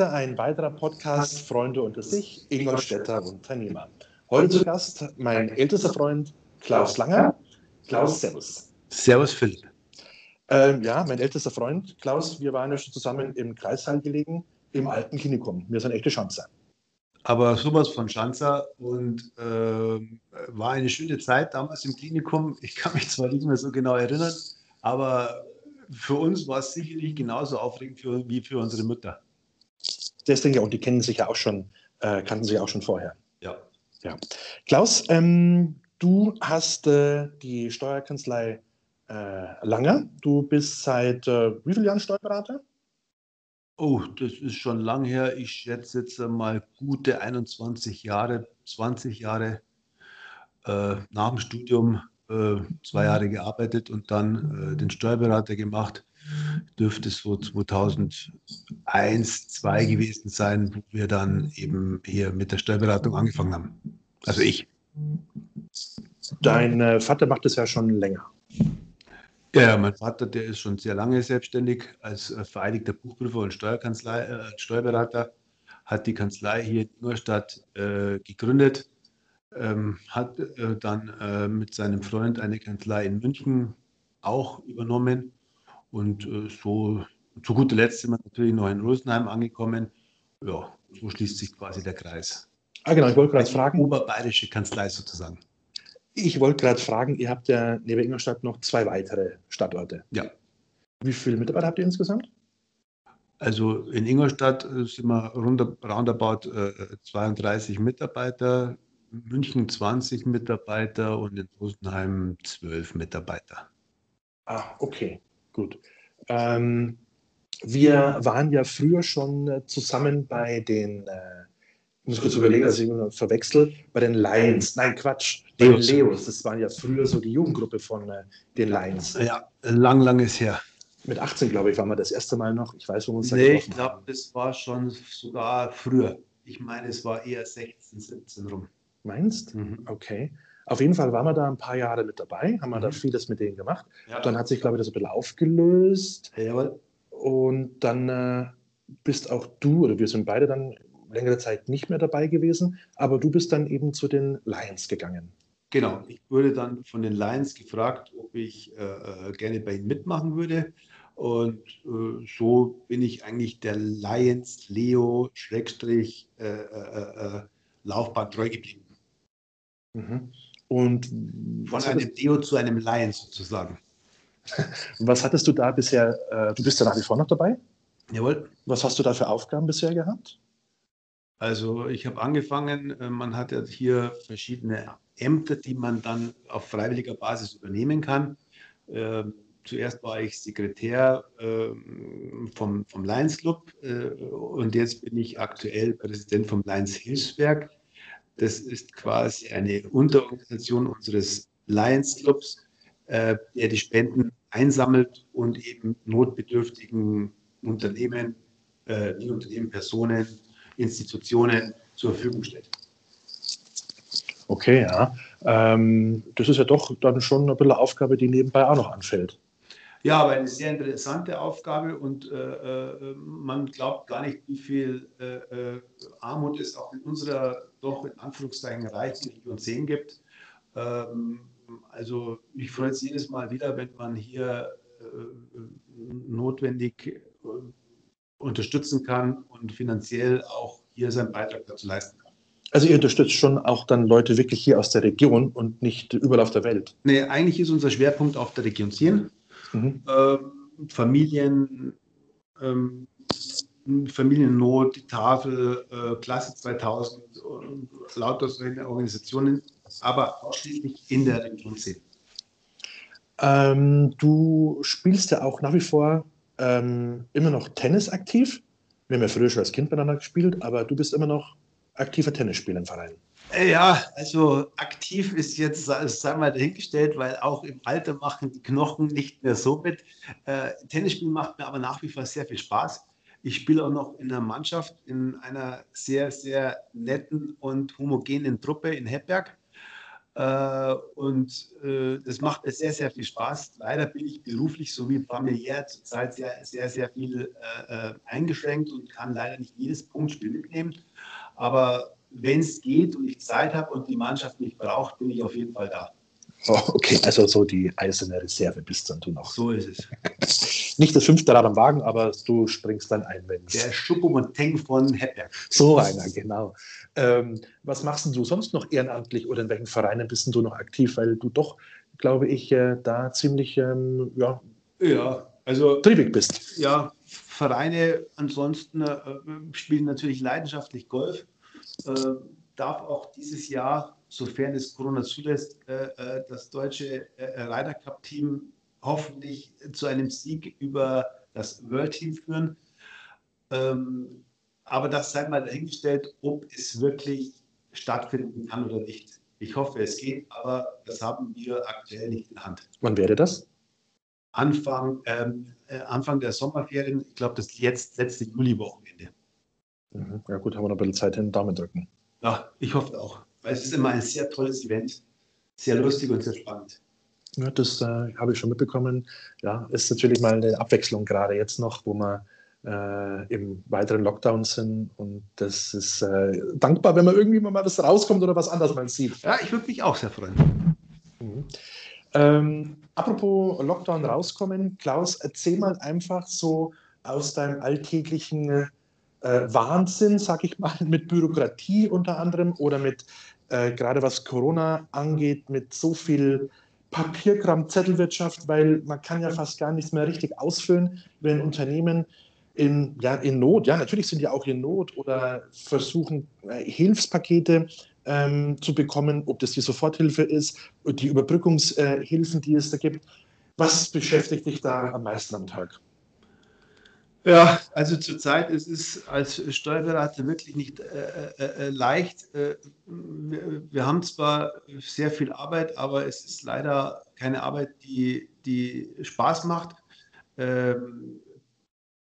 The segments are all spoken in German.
ein weiterer Podcast Freunde unter sich, Ingolstädter Unternehmer. Heute zu Gast mein ältester Freund Klaus Langer. Klaus, Servus. Servus, Philipp. Ähm, ja, mein ältester Freund Klaus, wir waren ja schon zusammen im Kreissaal gelegen, im alten Klinikum. Wir sind echte Schanzer. Aber sowas von Schanzer und äh, war eine schöne Zeit damals im Klinikum. Ich kann mich zwar nicht mehr so genau erinnern, aber für uns war es sicherlich genauso aufregend für, wie für unsere Mütter. Denke ich, und die kennen sich ja auch schon, äh, kannten sich auch schon vorher. Ja. ja. Klaus, ähm, du hast äh, die Steuerkanzlei äh, Langer. Du bist seit äh, wie vielen Jahren Steuerberater? Oh, das ist schon lang her. Ich schätze jetzt mal gute 21 Jahre, 20 Jahre äh, nach dem Studium äh, zwei Jahre gearbeitet und dann äh, den Steuerberater gemacht. Dürfte so 2001, 2002 gewesen sein, wo wir dann eben hier mit der Steuerberatung angefangen haben. Also ich. Dein äh, Vater macht das ja schon länger. Ja, mein Vater, der ist schon sehr lange selbstständig als äh, vereidigter Buchprüfer und Steuerkanzlei, äh, Steuerberater, hat die Kanzlei hier in Ingolstadt äh, gegründet ähm, hat äh, dann äh, mit seinem Freund eine Kanzlei in München auch übernommen und äh, so zu guter Letzt sind wir natürlich noch in Rosenheim angekommen. Ja, so schließt sich quasi der Kreis. Ah, genau, ich wollte gerade fragen. Oberbayerische Kanzlei sozusagen. Ich wollte gerade fragen, ihr habt ja neben Ingolstadt noch zwei weitere Standorte. Ja. Wie viele Mitarbeiter habt ihr insgesamt? Also in Ingolstadt äh, sind wir rund, roundabout äh, 32 Mitarbeiter. München 20 Mitarbeiter und in Rosenheim 12 Mitarbeiter. Ah, okay, gut. Ähm, wir waren ja früher schon äh, zusammen bei den, äh, ich muss kurz überlegen, dass ich immer verwechsel, bei den Lions. Nein, Quatsch, den Leos. Das waren ja früher so die Jugendgruppe von äh, den Lions. Ja, lang, lang ist her. Mit 18, glaube ich, waren wir das erste Mal noch. Ich weiß, wo wir uns Nee, ich glaube, das war schon sogar früher. Ich meine, es war eher 16, 17 rum. Meinst? Mhm. Okay. Auf jeden Fall waren wir da ein paar Jahre mit dabei, haben wir mhm. da vieles mit denen gemacht. Ja. Dann hat sich, glaube ich, das ein bisschen aufgelöst. Jawohl. Und dann äh, bist auch du, oder wir sind beide dann längere Zeit nicht mehr dabei gewesen, aber du bist dann eben zu den Lions gegangen. Genau, ich wurde dann von den Lions gefragt, ob ich äh, äh gerne bei ihnen mitmachen würde. Und äh, so bin ich eigentlich der Lions Leo Schrägstrich äh, äh, Laufbahn treu geblieben. Mhm. Und von einem Deo zu einem Lion sozusagen. Was hattest du da bisher? Äh, du bist ja nach wie vor noch dabei? Jawohl. Was hast du da für Aufgaben bisher gehabt? Also ich habe angefangen, äh, man hat ja hier verschiedene Ämter, die man dann auf freiwilliger Basis übernehmen kann. Ähm, zuerst war ich Sekretär ähm, vom, vom Lions Club äh, und jetzt bin ich aktuell Präsident vom Lions Hilfswerk. Das ist quasi eine Unterorganisation unseres Lions Clubs, äh, der die Spenden einsammelt und eben notbedürftigen Unternehmen, äh, die Unternehmen, Personen, Institutionen zur Verfügung stellt. Okay, ja. Ähm, das ist ja doch dann schon ein bisschen Aufgabe, die nebenbei auch noch anfällt. Ja, aber eine sehr interessante Aufgabe und äh, äh, man glaubt gar nicht, wie viel äh, äh, Armut es auch in unserer doch in Anführungszeichen reichen Region 10 gibt. Ähm, also mich freut es jedes Mal wieder, wenn man hier äh, notwendig äh, unterstützen kann und finanziell auch hier seinen Beitrag dazu leisten kann. Also ihr unterstützt schon auch dann Leute wirklich hier aus der Region und nicht überall auf der Welt? Nee, eigentlich ist unser Schwerpunkt auf der Region 10 mhm. äh, Familien, ähm, Familiennot, die Tafel, äh, Klasse 2000, äh, lauter solche Organisationen, aber ausschließlich in der Region 10. Ähm, du spielst ja auch nach wie vor ähm, immer noch Tennis aktiv. Wir haben ja früher schon als Kind miteinander gespielt, aber du bist immer noch aktiver Tennisspieler im Verein. Ja, also aktiv ist jetzt, sagen wir dahingestellt, weil auch im Alter machen die Knochen nicht mehr so mit. Äh, Tennisspielen macht mir aber nach wie vor sehr viel Spaß. Ich spiele auch noch in einer Mannschaft, in einer sehr, sehr netten und homogenen Truppe in Heppberg. Äh, und äh, das macht mir sehr, sehr viel Spaß. Leider bin ich beruflich sowie familiär zurzeit sehr, sehr, sehr viel äh, eingeschränkt und kann leider nicht jedes Punktspiel mitnehmen. Aber wenn es geht und ich Zeit habe und die Mannschaft mich braucht, bin ich auf jeden Fall da. Oh, okay, also so die eiserne Reserve bist dann du noch. So ist es. Nicht das fünfte Rad am Wagen, aber du springst dann ein, wenn Der Schuppomonteng von Hepberg. So einer, genau. Ähm, was machst du sonst noch ehrenamtlich oder in welchen Vereinen bist du noch aktiv? Weil du doch, glaube ich, äh, da ziemlich ähm, ja, ja, also, triebig bist. Ja, Vereine ansonsten äh, spielen natürlich leidenschaftlich Golf. Äh, darf auch dieses Jahr sofern es Corona zulässt, äh, äh, das deutsche äh, Ryder Cup Team hoffentlich zu einem Sieg über das World Team führen. Ähm, aber das sei mal dahingestellt, ob es wirklich stattfinden kann oder nicht. Ich hoffe, es geht, aber das haben wir aktuell nicht in der Hand. Wann wäre das? Anfang, ähm, Anfang der Sommerferien, ich glaube, das jetzt letzte Juli-Wochenende. Mhm. Ja, gut, haben wir noch ein bisschen Zeit hin, Daumen drücken. Ja, ich hoffe auch weil es ist immer ein sehr tolles Event, sehr lustig und sehr spannend. Ja, das äh, habe ich schon mitbekommen. Ja, ist natürlich mal eine Abwechslung gerade jetzt noch, wo wir äh, im weiteren Lockdown sind. Und das ist äh, dankbar, wenn man irgendwie mal was rauskommt oder was anderes mal sieht. Ja, ich würde mich auch sehr freuen. Mhm. Ähm, apropos Lockdown rauskommen, Klaus, erzähl mal einfach so aus deinem alltäglichen äh, Wahnsinn, sag ich mal, mit Bürokratie unter anderem oder mit äh, gerade was Corona angeht, mit so viel Papierkram, Zettelwirtschaft, weil man kann ja fast gar nichts mehr richtig ausfüllen, wenn Unternehmen in, ja, in Not, ja, natürlich sind die auch in Not oder versuchen, äh, Hilfspakete ähm, zu bekommen, ob das die Soforthilfe ist, die Überbrückungshilfen, die es da gibt. Was beschäftigt dich da am meisten am Tag? Ja, also zurzeit ist es als Steuerberater wirklich nicht äh, äh, äh, leicht. Äh, wir, wir, haben zwar sehr viel Arbeit, aber es ist leider keine Arbeit, die, die Spaß macht. Ähm,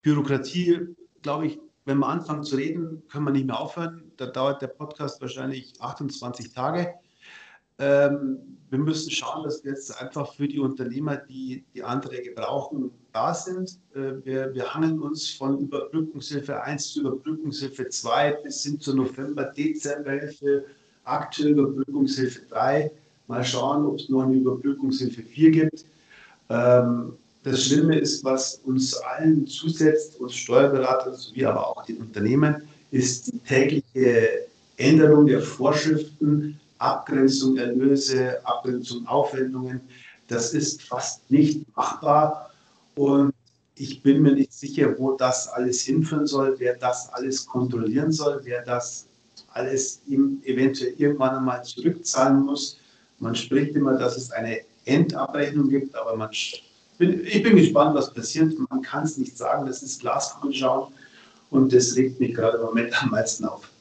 Bürokratie, glaube ich, wenn wir anfangen zu reden, können wir nicht mehr aufhören. Da dauert der Podcast wahrscheinlich 28 Tage. Ähm, wir müssen schauen, dass wir jetzt einfach für die Unternehmer, die die Anträge brauchen, da sind. Äh, wir, wir hangeln uns von Überbrückungshilfe 1 zu Überbrückungshilfe 2 bis hin zur November-Dezemberhilfe, aktuell Überbrückungshilfe 3. Mal schauen, ob es noch eine Überbrückungshilfe 4 gibt. Ähm, das Schlimme ist, was uns allen zusetzt, uns Steuerberatern sowie aber auch den Unternehmen, ist die tägliche Änderung der Vorschriften, Abgrenzung Erlöse, Abgrenzung Aufwendungen. Das ist fast nicht machbar. Und ich bin mir nicht sicher, wo das alles hinführen soll, wer das alles kontrollieren soll, wer das alles ihm eventuell irgendwann einmal zurückzahlen muss. Man spricht immer, dass es eine Endabrechnung gibt, aber man, bin, ich bin gespannt, was passiert. Man kann es nicht sagen, das ist Glaskugel schauen und das regt mich gerade im Moment am meisten auf.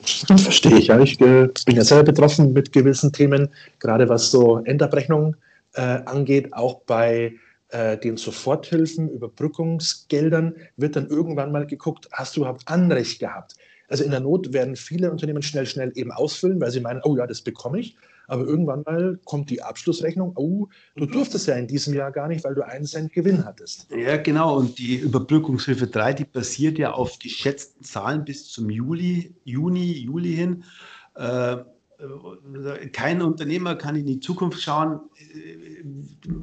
Verstehe ich. Ja. Ich äh, bin ja selber betroffen mit gewissen Themen, gerade was so Endabrechnung äh, angeht, auch bei äh, den Soforthilfen, Überbrückungsgeldern wird dann irgendwann mal geguckt, hast du überhaupt Anrecht gehabt? Also in der Not werden viele Unternehmen schnell, schnell eben ausfüllen, weil sie meinen, oh ja, das bekomme ich. Aber irgendwann mal kommt die Abschlussrechnung, oh, du durftest ja in diesem Jahr gar nicht, weil du einen Cent Gewinn hattest. Ja, genau. Und die Überbrückungshilfe 3, die basiert ja auf geschätzten Zahlen bis zum Juli, Juni, Juli hin. Äh, kein Unternehmer kann in die Zukunft schauen.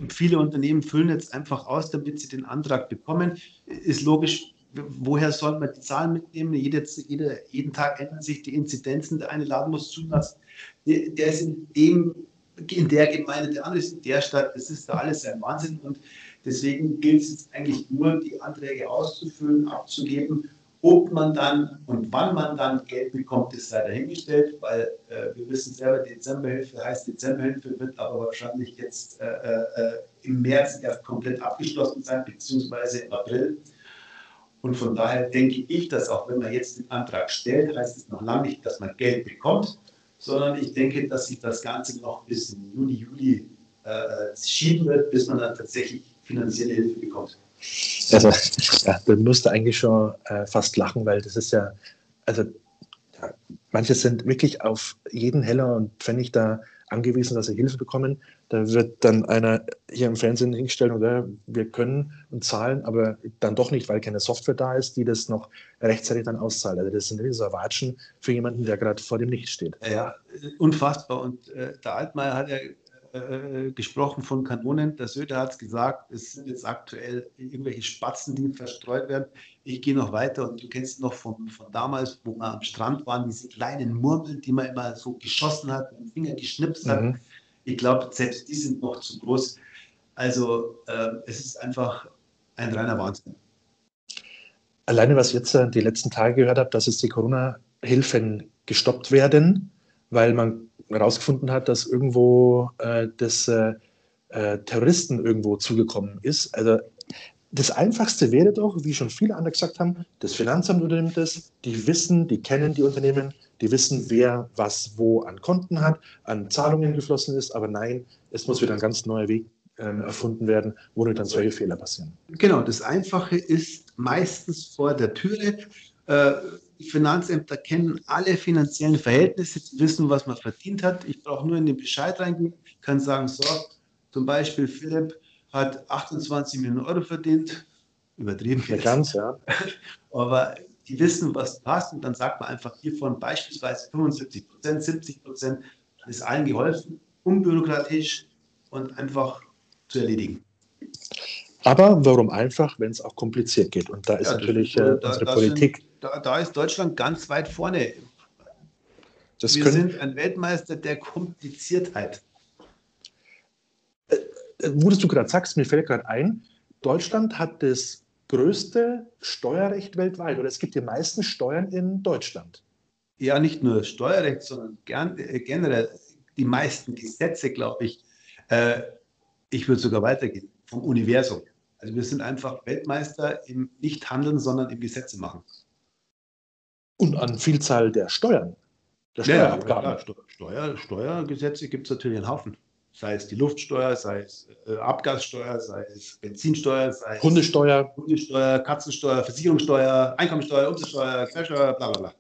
Viele Unternehmen füllen jetzt einfach aus, damit sie den Antrag bekommen. Ist logisch, woher soll man die Zahlen mitnehmen? Jede, jede, jeden Tag ändern sich die Inzidenzen. Der eine Laden muss zulassen. Der, der ist in, dem, in der Gemeinde, der andere ist in der Stadt. Das ist da alles ein Wahnsinn. Und deswegen gilt es jetzt eigentlich nur, die Anträge auszufüllen, abzugeben ob man dann und wann man dann Geld bekommt, ist sei dahingestellt, weil äh, wir wissen selber, Dezemberhilfe heißt Dezemberhilfe, wird aber wahrscheinlich jetzt äh, äh, im März erst komplett abgeschlossen sein, beziehungsweise im April. Und von daher denke ich, dass auch wenn man jetzt den Antrag stellt, heißt es noch lange nicht, dass man Geld bekommt, sondern ich denke, dass sich das Ganze noch bis Juni, Juli äh, schieben wird, bis man dann tatsächlich finanzielle Hilfe bekommt. Also, ja, du musst eigentlich schon äh, fast lachen, weil das ist ja, also ja, manche sind wirklich auf jeden Heller und Pfennig da angewiesen, dass sie Hilfe bekommen. Da wird dann einer hier im Fernsehen hingestellt und sagt, wir können und zahlen, aber dann doch nicht, weil keine Software da ist, die das noch rechtzeitig dann auszahlt. Also das sind riesige Watschen für jemanden, der gerade vor dem Nichts steht. Ja, unfassbar. Und äh, der Altmaier hat ja äh, gesprochen von Kanonen. Der Söder hat es gesagt, es sind jetzt aktuell irgendwelche Spatzen, die verstreut werden. Ich gehe noch weiter und du kennst noch von, von damals, wo wir am Strand waren, diese kleinen Murmeln, die man immer so geschossen hat, mit dem Finger geschnipst hat. Mhm. Ich glaube, selbst die sind noch zu groß. Also äh, es ist einfach ein reiner Wahnsinn. Alleine, was ich jetzt äh, die letzten Tage gehört habe, dass es die Corona-Hilfen gestoppt werden, weil man herausgefunden hat, dass irgendwo äh, das äh, äh, Terroristen irgendwo zugekommen ist. Also das Einfachste wäre doch, wie schon viele andere gesagt haben, das Finanzamt unternimmt es, die wissen, die kennen die Unternehmen, die wissen, wer was wo an Konten hat, an Zahlungen geflossen ist, aber nein, es muss wieder ein ganz neuer Weg ähm, erfunden werden, wo dann solche Fehler passieren. Genau, das Einfache ist meistens vor der Türe. Äh, die Finanzämter kennen alle finanziellen Verhältnisse, wissen, was man verdient hat. Ich brauche nur in den Bescheid reingehen, kann sagen, so, zum Beispiel Philipp hat 28 Millionen Euro verdient, übertrieben. Nicht ganz, ja. Aber die wissen, was passt und dann sagt man einfach hiervon beispielsweise 75 Prozent, 70 Prozent, ist allen geholfen, unbürokratisch und einfach zu erledigen. Aber warum einfach, wenn es auch kompliziert geht? Und da ist ja, natürlich äh, unsere Politik. Sind, da, da, ist Deutschland ganz weit vorne. Das Wir sind ein Weltmeister der Kompliziertheit. Äh, äh, wo du gerade sagst, mir fällt gerade ein, Deutschland hat das größte Steuerrecht weltweit oder es gibt die meisten Steuern in Deutschland. Ja, nicht nur Steuerrecht, sondern gern, äh, generell die meisten Gesetze, glaube ich. Äh, ich würde sogar weitergehen, vom Universum. Also wir sind einfach Weltmeister im Nicht-Handeln, sondern im Gesetze machen. Und an Vielzahl der Steuern. Der Steuerabgaben. Ja, ja, Steuer, Steuergesetze gibt es natürlich einen Haufen. Sei es die Luftsteuer, sei es äh, Abgassteuer, sei es Benzinsteuer, sei es Hundesteuer, Hundesteuer, Katzensteuer, Versicherungssteuer, Einkommensteuer, Umsatzsteuer, Quersteuer, bla bla bla.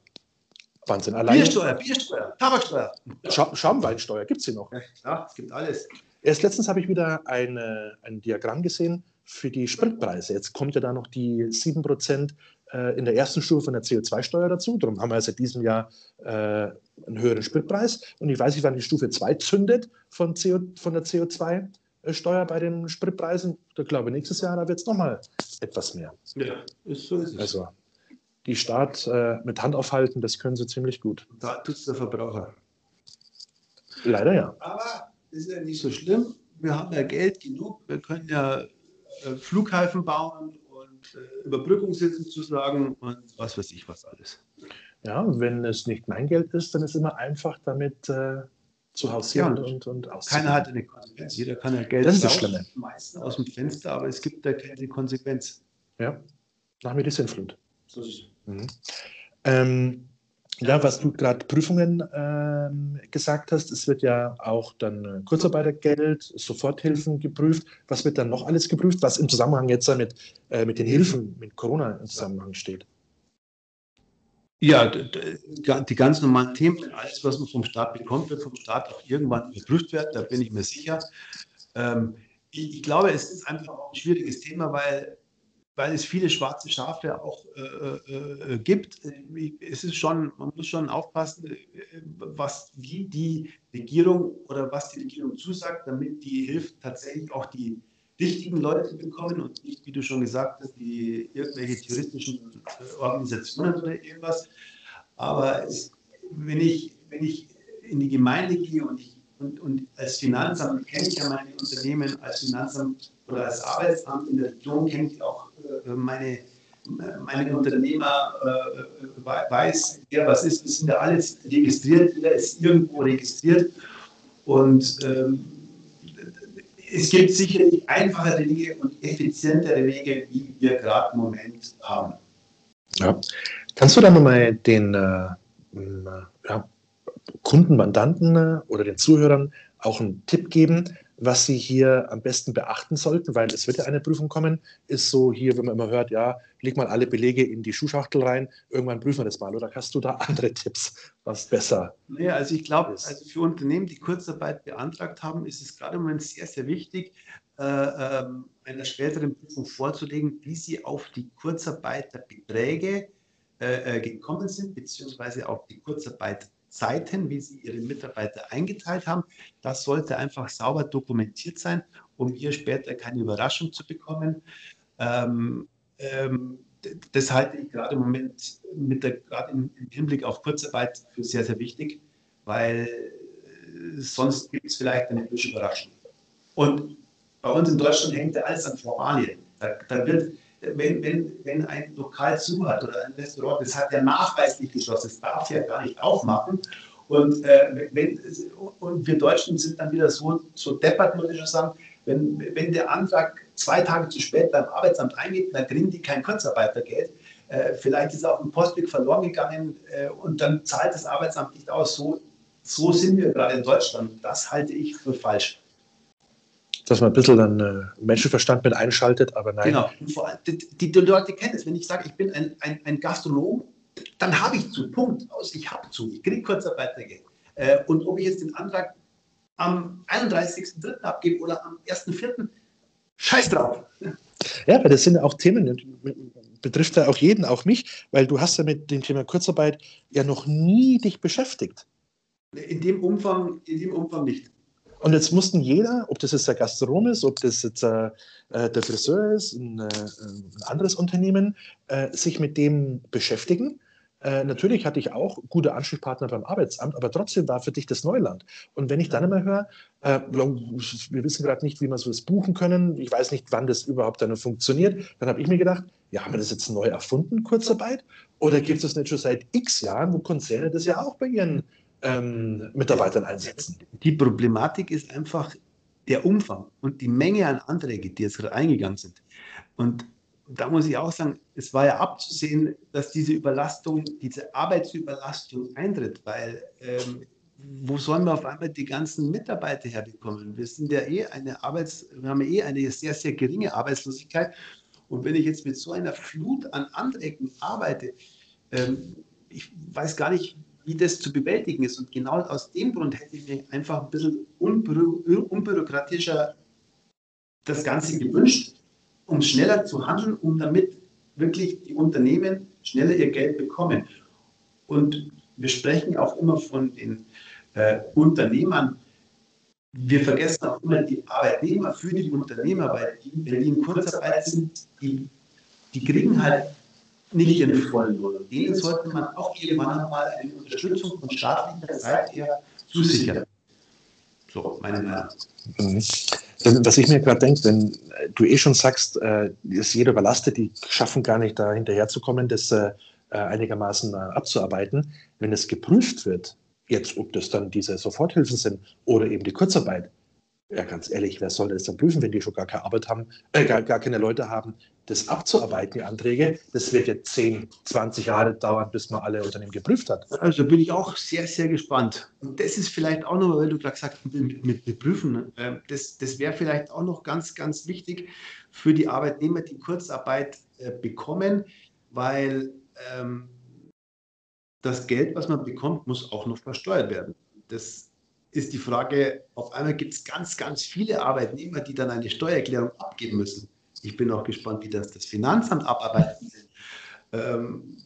Wahnsinn. Allein Biersteuer, Biersteuer, Tabaksteuer. Scha Schaumweinsteuer gibt es hier noch. Ja, es gibt alles. Erst letztens habe ich wieder eine, ein Diagramm gesehen für die Spritpreise. Jetzt kommt ja da noch die 7% äh, in der ersten Stufe von der CO2-Steuer dazu. Darum haben wir seit diesem Jahr äh, einen höheren Spritpreis. Und ich weiß nicht, wann die Stufe 2 zündet von, CO, von der CO2-Steuer bei den Spritpreisen. Ich glaube, nächstes Jahr da wird es nochmal etwas mehr. Ja, ist so ist es. Also, die Staat äh, mit Hand aufhalten, das können sie ziemlich gut. Da tut es der Verbraucher. Leider ja. Aber ist ja nicht so schlimm. Wir haben ja Geld genug. Wir können ja äh, Flughäfen bauen äh, Überbrückungshilfen zusagen und was weiß ich was alles. Ja, wenn es nicht mein Geld ist, dann ist es immer einfach damit äh, zu hausieren ja, und, und, und Keiner hat eine Konsequenz. Jeder kann ja Geld das ist das Schlimme. aus dem Fenster, aber es gibt da keine Konsequenz. Ja, nach mir die Sinnflut. So ist es. Mhm. Ähm, ja, was du gerade Prüfungen ähm, gesagt hast, es wird ja auch dann äh, Kurzarbeitergeld, Soforthilfen geprüft. Was wird dann noch alles geprüft, was im Zusammenhang jetzt mit, äh, mit den Hilfen, mit Corona im Zusammenhang steht? Ja, die ganz normalen Themen, alles, was man vom Staat bekommt, wird vom Staat auch irgendwann geprüft werden, da bin ich mir sicher. Ähm, ich, ich glaube, es ist einfach auch ein schwieriges Thema, weil weil es viele schwarze Schafe auch äh, äh, äh gibt. Es ist schon, man muss schon aufpassen, äh, was wie die Regierung oder was die Regierung zusagt, damit die hilft, tatsächlich auch die richtigen Leute bekommen und nicht, wie du schon gesagt hast, die irgendwelche terroristischen äh, Organisationen oder irgendwas. Aber es, wenn, ich, wenn ich in die Gemeinde gehe und ich und, und als Finanzamt kenne ich ja meine Unternehmen, als Finanzamt oder als Arbeitsamt in der kenne ich auch äh, meine, meine Unternehmer, äh, weiß, wer was ist. Wir sind ja alles registriert, jeder ist irgendwo registriert. Und ähm, es gibt sicherlich einfachere Wege und effizientere Wege, wie wir gerade im Moment haben. Ja. Kannst du da nochmal den äh, ja, Kunden, Mandanten äh, oder den Zuhörern auch einen Tipp geben, was Sie hier am besten beachten sollten, weil es wird ja eine Prüfung kommen, ist so hier, wenn man immer hört, ja, leg mal alle Belege in die Schuhschachtel rein, irgendwann prüfen wir das mal. Oder hast du da andere Tipps, was besser Naja, also ich glaube, also für Unternehmen, die Kurzarbeit beantragt haben, ist es gerade im Moment sehr, sehr wichtig, äh, ähm, einer späteren Prüfung vorzulegen, wie sie auf die Kurzarbeiterbeträge äh, äh, gekommen sind, beziehungsweise auf die Kurzarbeitzeiten, wie sie ihre Mitarbeiter eingeteilt haben. Das sollte einfach sauber dokumentiert sein, um hier später keine Überraschung zu bekommen. Ähm, ähm, das halte ich gerade im Moment mit der, gerade im, Hinblick auf Kurzarbeit für sehr, sehr wichtig, weil äh, sonst gibt es vielleicht eine Überraschung. Und bei uns in Deutschland hängt ja alles an Formalien. Da, da wird, wenn, wenn, wenn ein Lokal zu hat oder ein Restaurant, das hat ja nachweislich geschlossen, das darf ja gar nicht aufmachen. Und, äh, wenn, und wir Deutschen sind dann wieder so, so deppert, muss ich schon sagen, wenn, wenn der Antrag zwei Tage zu spät beim Arbeitsamt eingeht, dann kriegen die kein Kurzarbeitergeld. Äh, vielleicht ist auch ein Postweg verloren gegangen äh, und dann zahlt das Arbeitsamt nicht aus. So, so sind wir gerade in Deutschland. Das halte ich für falsch dass man ein bisschen dann äh, Menschenverstand mit einschaltet, aber nein. Genau, und vor allem, die, die, die Leute kennen es. Wenn ich sage, ich bin ein, ein, ein Gastronom, dann habe ich zu. Punkt. Aus, ich habe zu. Ich kriege Kurzarbeitergeld. Äh, und ob ich jetzt den Antrag am 31.03. abgebe oder am 1.04., scheiß drauf. Ja, weil das sind auch Themen, betrifft ja auch jeden, auch mich, weil du hast ja mit dem Thema Kurzarbeit ja noch nie dich beschäftigt. In dem Umfang, in dem Umfang nicht. Und jetzt mussten jeder, ob das jetzt der Gastronom ist, ob das jetzt äh, äh der Friseur ist, ein, äh, ein anderes Unternehmen, äh, sich mit dem beschäftigen. Äh, natürlich hatte ich auch gute Ansprechpartner beim Arbeitsamt, aber trotzdem war für dich das Neuland. Und wenn ich dann immer höre, äh, wir wissen gerade nicht, wie wir so das buchen können, ich weiß nicht, wann das überhaupt dann funktioniert, dann habe ich mir gedacht, ja, haben wir das jetzt neu erfunden, Kurzarbeit? Oder gibt es das nicht schon seit x Jahren, wo Konzerne das ja auch bei ihren ähm, Mitarbeitern einsetzen. Die Problematik ist einfach der Umfang und die Menge an Anträgen, die jetzt gerade eingegangen sind. Und da muss ich auch sagen, es war ja abzusehen, dass diese Überlastung, diese Arbeitsüberlastung eintritt, weil ähm, wo sollen wir auf einmal die ganzen Mitarbeiter herbekommen? Wir sind ja eh eine Arbeits, wir haben ja eh eine sehr, sehr geringe Arbeitslosigkeit. Und wenn ich jetzt mit so einer Flut an Anträgen arbeite, ähm, ich weiß gar nicht, wie das zu bewältigen ist. Und genau aus dem Grund hätte ich mir einfach ein bisschen unbü unbürokratischer das Ganze gewünscht, um schneller zu handeln, um damit wirklich die Unternehmen schneller ihr Geld bekommen. Und wir sprechen auch immer von den äh, Unternehmern. Wir vergessen auch immer die Arbeitnehmer für die Unternehmer, weil die, wenn die in Kurzarbeit sind, die, die kriegen halt nicht den vollen Lohn. Denen sollte man auch irgendwann mal eine Unterstützung von staatlicher Seite her zusichern. So, meine Meinung. Mhm. Was ich mir gerade denke, wenn du eh schon sagst, äh, ist jeder überlastet, die schaffen gar nicht da hinterherzukommen, das äh einigermaßen äh, abzuarbeiten. Wenn es geprüft wird, jetzt ob das dann diese Soforthilfen sind oder eben die Kurzarbeit, ja, ganz ehrlich, wer soll das dann prüfen, wenn die schon gar keine Arbeit haben, äh, gar, gar keine Leute haben, das abzuarbeiten, die Anträge? Das wird jetzt 10, 20 Jahre dauern, bis man alle Unternehmen geprüft hat. Also bin ich auch sehr, sehr gespannt. Und das ist vielleicht auch noch, weil du gerade gesagt hast, mit, mit, mit Prüfen, äh, das, das wäre vielleicht auch noch ganz, ganz wichtig für die Arbeitnehmer, die Kurzarbeit äh, bekommen, weil ähm, das Geld, was man bekommt, muss auch noch versteuert werden. Das ist die Frage, auf einmal gibt es ganz, ganz viele Arbeitnehmer, die dann eine Steuererklärung abgeben müssen. Ich bin auch gespannt, wie das das Finanzamt abarbeitet. Ähm,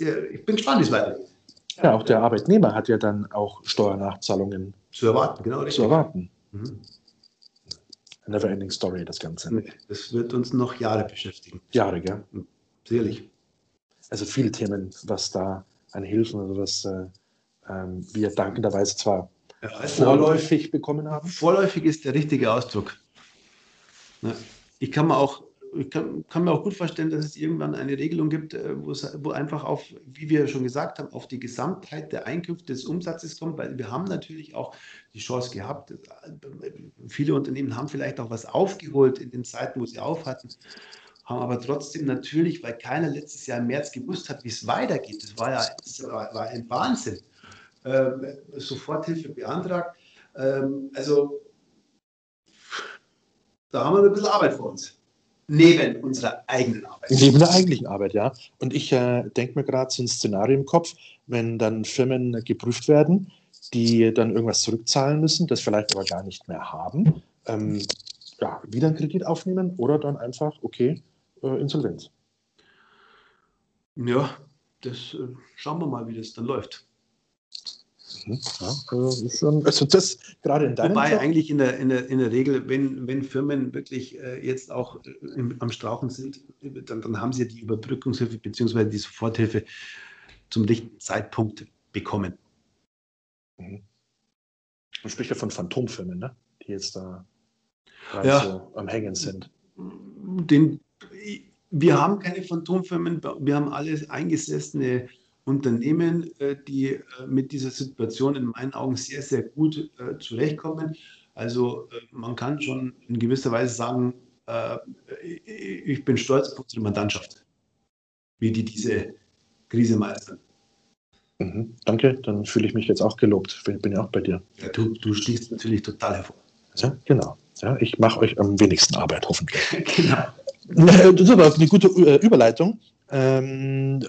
äh, ich bin gespannt, wie es weitergeht. Ja, auch der Arbeitnehmer hat ja dann auch Steuernachzahlungen zu erwarten. Genau, richtig. Zu erwarten. Mhm. Never ending story, das Ganze. Das wird uns noch Jahre beschäftigen. Jahre, gell? Sicherlich. Also viele Themen, was da an Hilfen oder was äh, ähm, wir dankenderweise zwar ja, vorläufig bekommen haben. Vorläufig ist der richtige Ausdruck. Ja, ich kann mir auch ich kann, kann, mir auch gut vorstellen, dass es irgendwann eine Regelung gibt, äh, wo einfach auf, wie wir schon gesagt haben, auf die Gesamtheit der Einkünfte des Umsatzes kommt, weil wir haben natürlich auch die Chance gehabt, viele Unternehmen haben vielleicht auch was aufgeholt in den Zeiten, wo sie auf hatten, haben aber trotzdem natürlich, weil keiner letztes Jahr im März gewusst hat, wie es weitergeht, das war ja das war, ein Wahnsinn, Soforthilfe beantragt. Ähm, also da haben wir ein bisschen Arbeit vor uns. Neben unserer eigenen Arbeit. Neben der eigentlichen Arbeit, ja. Und ich äh, denke mir gerade so ein Szenario im Kopf, wenn dann Firmen geprüft werden, die dann irgendwas zurückzahlen müssen, das vielleicht aber gar nicht mehr haben, ähm, ja, wieder einen Kredit aufnehmen oder dann einfach, okay, äh, Insolvenz. Ja, das äh, schauen wir mal, wie das dann läuft. Mhm, ja, also, schon, also das gerade in deinem Wobei Job, eigentlich in der, in der, in der Regel, wenn, wenn Firmen wirklich äh, jetzt auch äh, im, am Strauchen sind, dann, dann haben sie ja die Überbrückungshilfe bzw. die Soforthilfe zum richtigen Zeitpunkt bekommen. Mhm. Man spricht ja von Phantomfirmen, ne? die jetzt da Ja. so am Hängen sind. Den, wir haben keine Phantomfirmen, wir haben alles eingesessene Unternehmen, äh, die äh, mit dieser Situation in meinen Augen sehr, sehr gut äh, zurechtkommen. Also man kann schon in gewisser Weise sagen, ich bin stolz auf unsere Mandantschaft, wie die diese Krise meistern. Mhm. Danke, dann fühle ich mich jetzt auch gelobt. Ich bin ja auch bei dir. Ja, du, du stichst natürlich total hervor. Ja, genau. Ja, ich mache euch am wenigsten Arbeit, hoffentlich. genau. Na, Das ist aber eine gute Überleitung, ähm,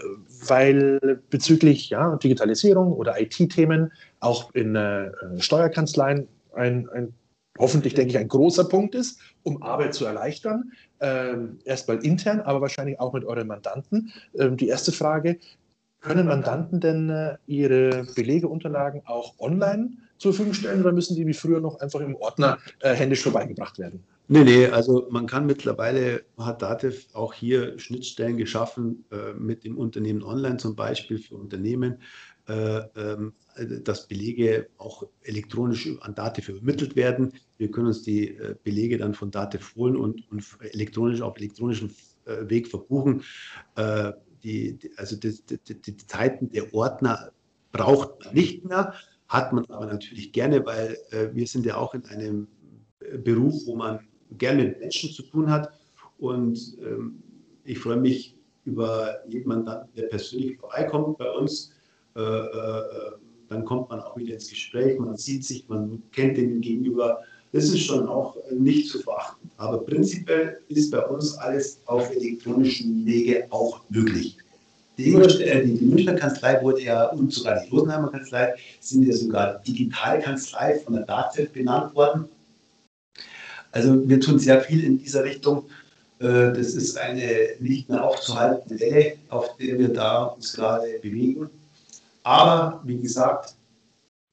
weil bezüglich ja, Digitalisierung oder IT-Themen auch in äh, Steuerkanzleien ein, ein hoffentlich, denke ich, ein großer Punkt ist, um Arbeit zu erleichtern. Ähm, erstmal intern, aber wahrscheinlich auch mit euren Mandanten. Ähm, die erste Frage, können Mandanten denn äh, ihre Belegeunterlagen auch online zur Verfügung stellen oder müssen die wie früher noch einfach im Ordner äh, händisch vorbeigebracht werden? Nee, nee, also man kann mittlerweile, hat Dativ auch hier Schnittstellen geschaffen äh, mit dem Unternehmen online zum Beispiel für Unternehmen, äh, ähm, dass Belege auch elektronisch an Dativ übermittelt werden. Wir können uns die äh, Belege dann von Dativ holen und, und elektronisch auf elektronischen äh, Weg verbuchen. Äh, die, die, also die, die, die Zeiten der Ordner braucht man nicht mehr, hat man aber natürlich gerne, weil äh, wir sind ja auch in einem äh, Beruf, wo man gerne mit Menschen zu tun hat. Und ähm, ich freue mich über jemanden, der persönlich vorbeikommt bei uns. Äh, äh, dann kommt man auch wieder ins Gespräch, man sieht sich, man kennt den Gegenüber. Das ist schon auch nicht zu verachten. Aber prinzipiell ist bei uns alles auf elektronischen Wege auch möglich. Äh, die Münchner Kanzlei wurde ja und sogar die Rosenheimer Kanzlei sind ja sogar Digitalkanzlei von der DATEV benannt worden. Also wir tun sehr viel in dieser Richtung. Äh, Das ist eine nicht mehr aufzuhaltende Welle, auf der wir da uns gerade bewegen. Aber wie gesagt,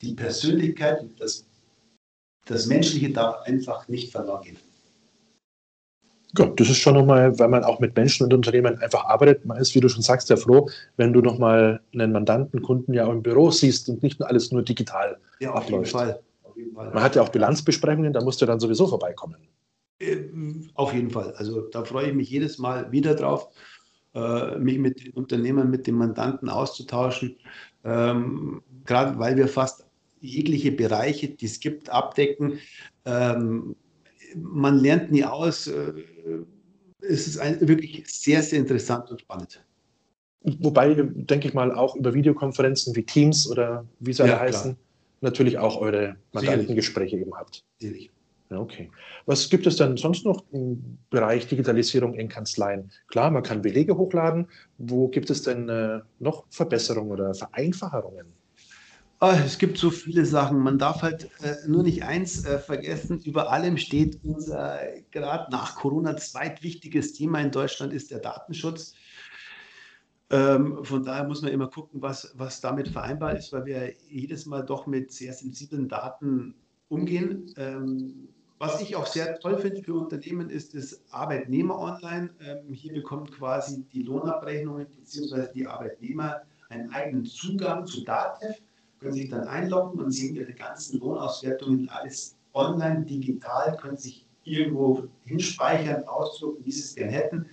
die Persönlichkeit, das, das Menschliche darf einfach nicht verloren gehen. Ja, das ist schon nochmal, weil man auch mit Menschen und Unternehmen einfach arbeitet. Man ist, wie du schon sagst, sehr froh, wenn du nochmal einen Mandanten, Kunden ja auch im Büro siehst und nicht nur alles nur digital Ja, auf jeden abläuft. Fall. Auf jeden Fall. Man hat ja auch Bilanzbesprechungen, da musst du dann sowieso vorbeikommen. Äh, Auf jeden Fall. Also da freue ich mich jedes Mal wieder drauf, äh, mich mit den Unternehmern, mit den Mandanten auszutauschen. Ähm, Gerade weil wir fast jegliche Bereiche, die es gibt, abdecken. Ähm, man lernt nie aus. Äh, es ist ein, wirklich sehr, sehr interessant und spannend. Wobei, denke ich mal, auch über Videokonferenzen wie Teams oder wie sie alle Ja, heißen, natürlich auch eure Mandantengespräche eben habt. Sicherlich. Ja, okay. Was gibt es denn sonst noch im Bereich Digitalisierung in Kanzleien? Klar, man kann Belege hochladen. Wo gibt es denn äh, noch Verbesserungen oder Vereinfachungen? Ah, es gibt so viele Sachen. Man darf halt äh, nur nicht eins äh, vergessen. Über allem steht unser gerade nach Corona zweitwichtiges Thema in Deutschland ist der Datenschutz. Ähm, von daher muss man immer gucken, was, was damit vereinbar ist, weil wir jedes Mal doch mit sehr sensiblen Daten umgehen. Ähm, was ich auch sehr toll finde für Unternehmen ist das Arbeitnehmer online. Ähm, hier bekommen quasi die Lohnabrechnungen bzw. die Arbeitnehmer einen eigenen Zugang zu DATEV können sich dann einloggen und sehen ihre ganzen Lohnauswertungen alles online, digital, können sich irgendwo hinspeichern, ausdrucken, wie sie es gern hätten.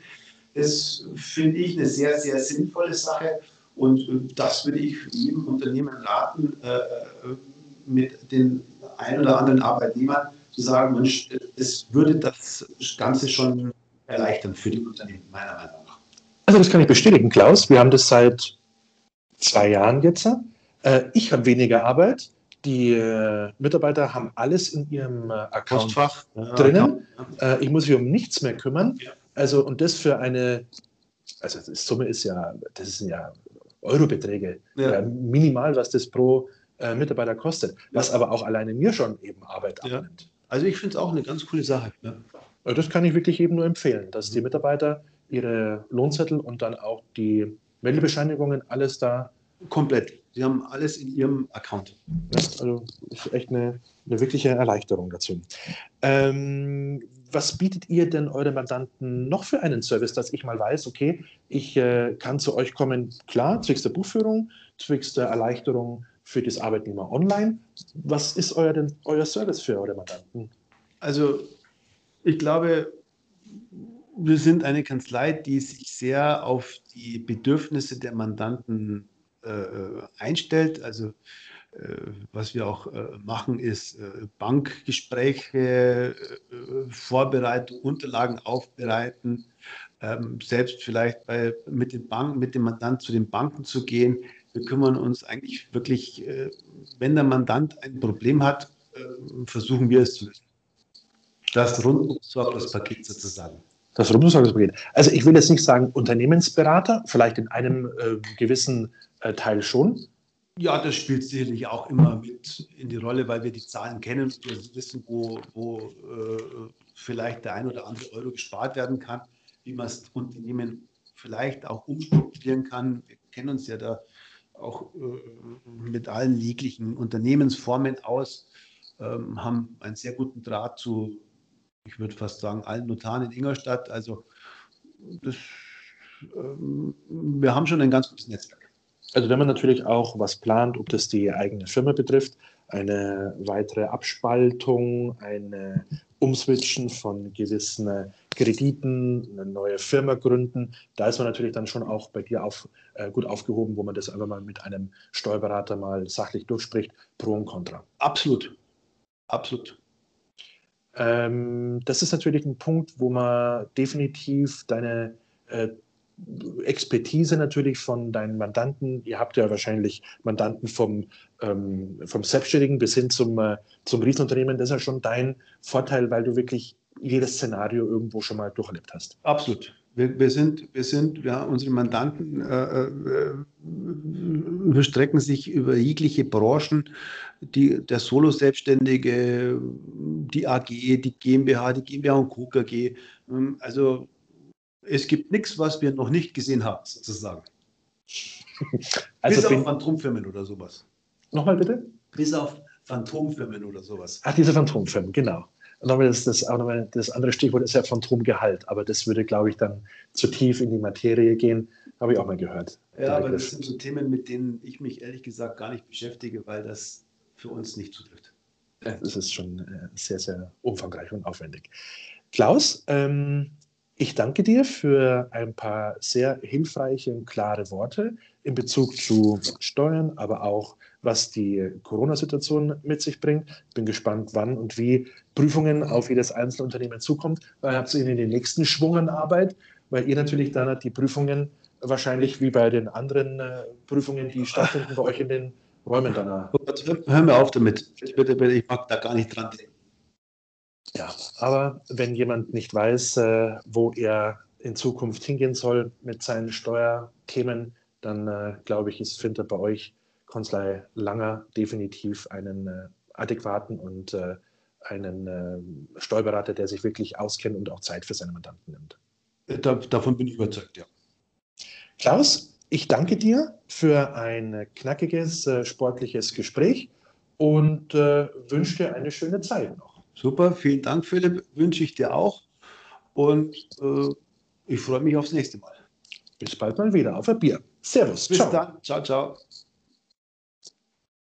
Das finde ich eine sehr, sehr sinnvolle Sache und äh, das würde ich jedem Unternehmen raten, äh, äh, mit den ein oder anderen Arbeitnehmern zu sagen, Mensch, es würde das Ganze schon erleichtern für die Unternehmen, meiner Meinung nach. Also das kann ich bestätigen, Klaus. Wir haben das seit zwei Jahren jetzt. Äh, ich habe weniger Arbeit. die äh, Mitarbeiter haben alles in ihrem äh, Account Postfach drinnen. Ja. Äh, ich muss mich um nichts mehr kümmern. Ja. Also, und das für eine, also die Summe ist ja, das sind ja Eurobeträge, Ja. minimal, was das pro äh, Mitarbeiter kostet, was aber auch alleine mir schon eben Arbeit abnimmt. Also ich finde es auch eine ganz coole Sache. Ne? Also Das kann ich wirklich eben nur empfehlen, dass die Mitarbeiter ihre Lohnzettel und dann auch die Meldebescheinigungen alles da, Komplett. Sie haben alles in ihrem Account. ja, also ist echt eine, eine wirkliche Erleichterung dazu. Ähm, was bietet ihr denn eure Mandanten noch für einen Service, dass ich mal weiß, okay, ich äh, kann zu euch kommen, klar, zwecks der Buchführung, zwecks der Erleichterung für das Arbeitnehmer online. Was ist euer, denn, euer Service für eure Mandanten? Also ich glaube, wir sind eine Kanzlei, die sich sehr auf die Bedürfnisse der Mandanten einstellt. Also äh, was wir auch äh, machen, ist äh, Bankgespräche äh, vorbereiten, Unterlagen aufbereiten, ähm, selbst vielleicht bei, mit, den Banken, mit dem Mandant zu den Banken zu gehen. Wir kümmern uns eigentlich wirklich, äh, wenn der Mandant ein Problem hat, äh, versuchen wir es zu lösen. Das Rundumsorgungspaket sozusagen. Das Rundumsorgungspaket. Also ich will jetzt nicht sagen Unternehmensberater, vielleicht in einem äh, gewissen äh, Teil schon. Ja, das spielt sicherlich auch immer mit in die Rolle, weil wir die Zahlen kennen und wir wissen, wo, wo äh, vielleicht der ein oder andere Euro gespart werden kann, wie man das Unternehmen vielleicht auch umstrukturieren kann. Wir kennen uns ja da auch äh, mit allen jeglichen Unternehmensformen aus, ähm, haben einen sehr guten Draht zu, ich würde fast sagen, allen Notaren in Ingolstadt. Also das, ähm, wir haben schon ein ganz gutes Netzwerk. Also wenn man natürlich auch was plant, ob das die eigene Firma betrifft, eine weitere Abspaltung, ein Umswitchen von gewissen Krediten, eine neue Firma gründen, da ist man natürlich dann schon auch bei dir auf, äh, gut aufgehoben, wo man das einfach mal mit einem Steuerberater mal sachlich durchspricht, pro und contra. Absolut. Absolut. Ähm, das ist natürlich ein Punkt, wo man definitiv deine äh, Expertise natürlich von deinen Mandanten, ihr habt ja wahrscheinlich Mandanten vom, ähm, vom Selbstständigen bis hin zum, äh, zum Riesenunternehmen, das ist ja schon dein Vorteil, weil du wirklich jedes Szenario irgendwo schon mal durcherlebt hast. Absolut. Wir, wir sind, wir sind, ja, unsere Mandanten äh, äh, überstrecken sich über jegliche Branchen, die, der Solo-Selbstständige, die AG, die GmbH, die GmbH und Co. KG. Ähm, Also es gibt nichts, was wir noch nicht gesehen haben, sozusagen. Also Bis auf Phantomfirmen oder sowas. nochmal bitte? Bis auf Phantomfirmen oder sowas. Ach, diese Phantomfirmen, genau. Und nochmal das, das, auch nochmal das andere Stichwort ist ja Phantomgehalt, aber das würde, glaube ich, dann zu tief in die Materie gehen. Habe ich auch mal gehört. Ja, aber das sind so Themen, mit denen ich mich ehrlich gesagt gar nicht beschäftige, weil das für uns nicht zutrifft. Das ist schon äh, sehr, sehr umfangreich und aufwendig. Klaus, ähm, ich danke dir für ein paar sehr hilfreiche und klare Worte in Bezug zu Steuern, aber auch was die Corona-Situation mit sich bringt. Bin gespannt, wann und wie Prüfungen auf jedes einzelne Unternehmen zukommt. Weil habt ihr in den nächsten Schwung an Arbeit, weil ihr natürlich dann die Prüfungen wahrscheinlich wie bei den anderen äh, Prüfungen, die stattfinden bei euch in den Räumen dann hör, hör mir auf damit. Bitte, bitte, ich mag da gar nicht dran denken. Ja, aber wenn jemand nicht weiß, äh, wo er in Zukunft hingehen soll mit seinen Steuerthemen, dann äh, glaube ich, ist, findet bei euch Kanzlei Langer definitiv einen äh, adäquaten und äh, einen äh, Steuerberater, der sich wirklich auskennt und auch Zeit für seine Mandanten nimmt. Da, davon bin ich überzeugt, ja. Klaus, ich danke dir für ein knackiges, äh, sportliches Gespräch und äh, wünsche dir eine schöne Zeit noch. Super, vielen Dank, Philipp. Wünsche ich dir auch. Und äh, ich freue mich aufs nächste Mal. Bis bald mal wieder auf ein Bier. Servus. Bis ciao. dann. Ciao, ciao.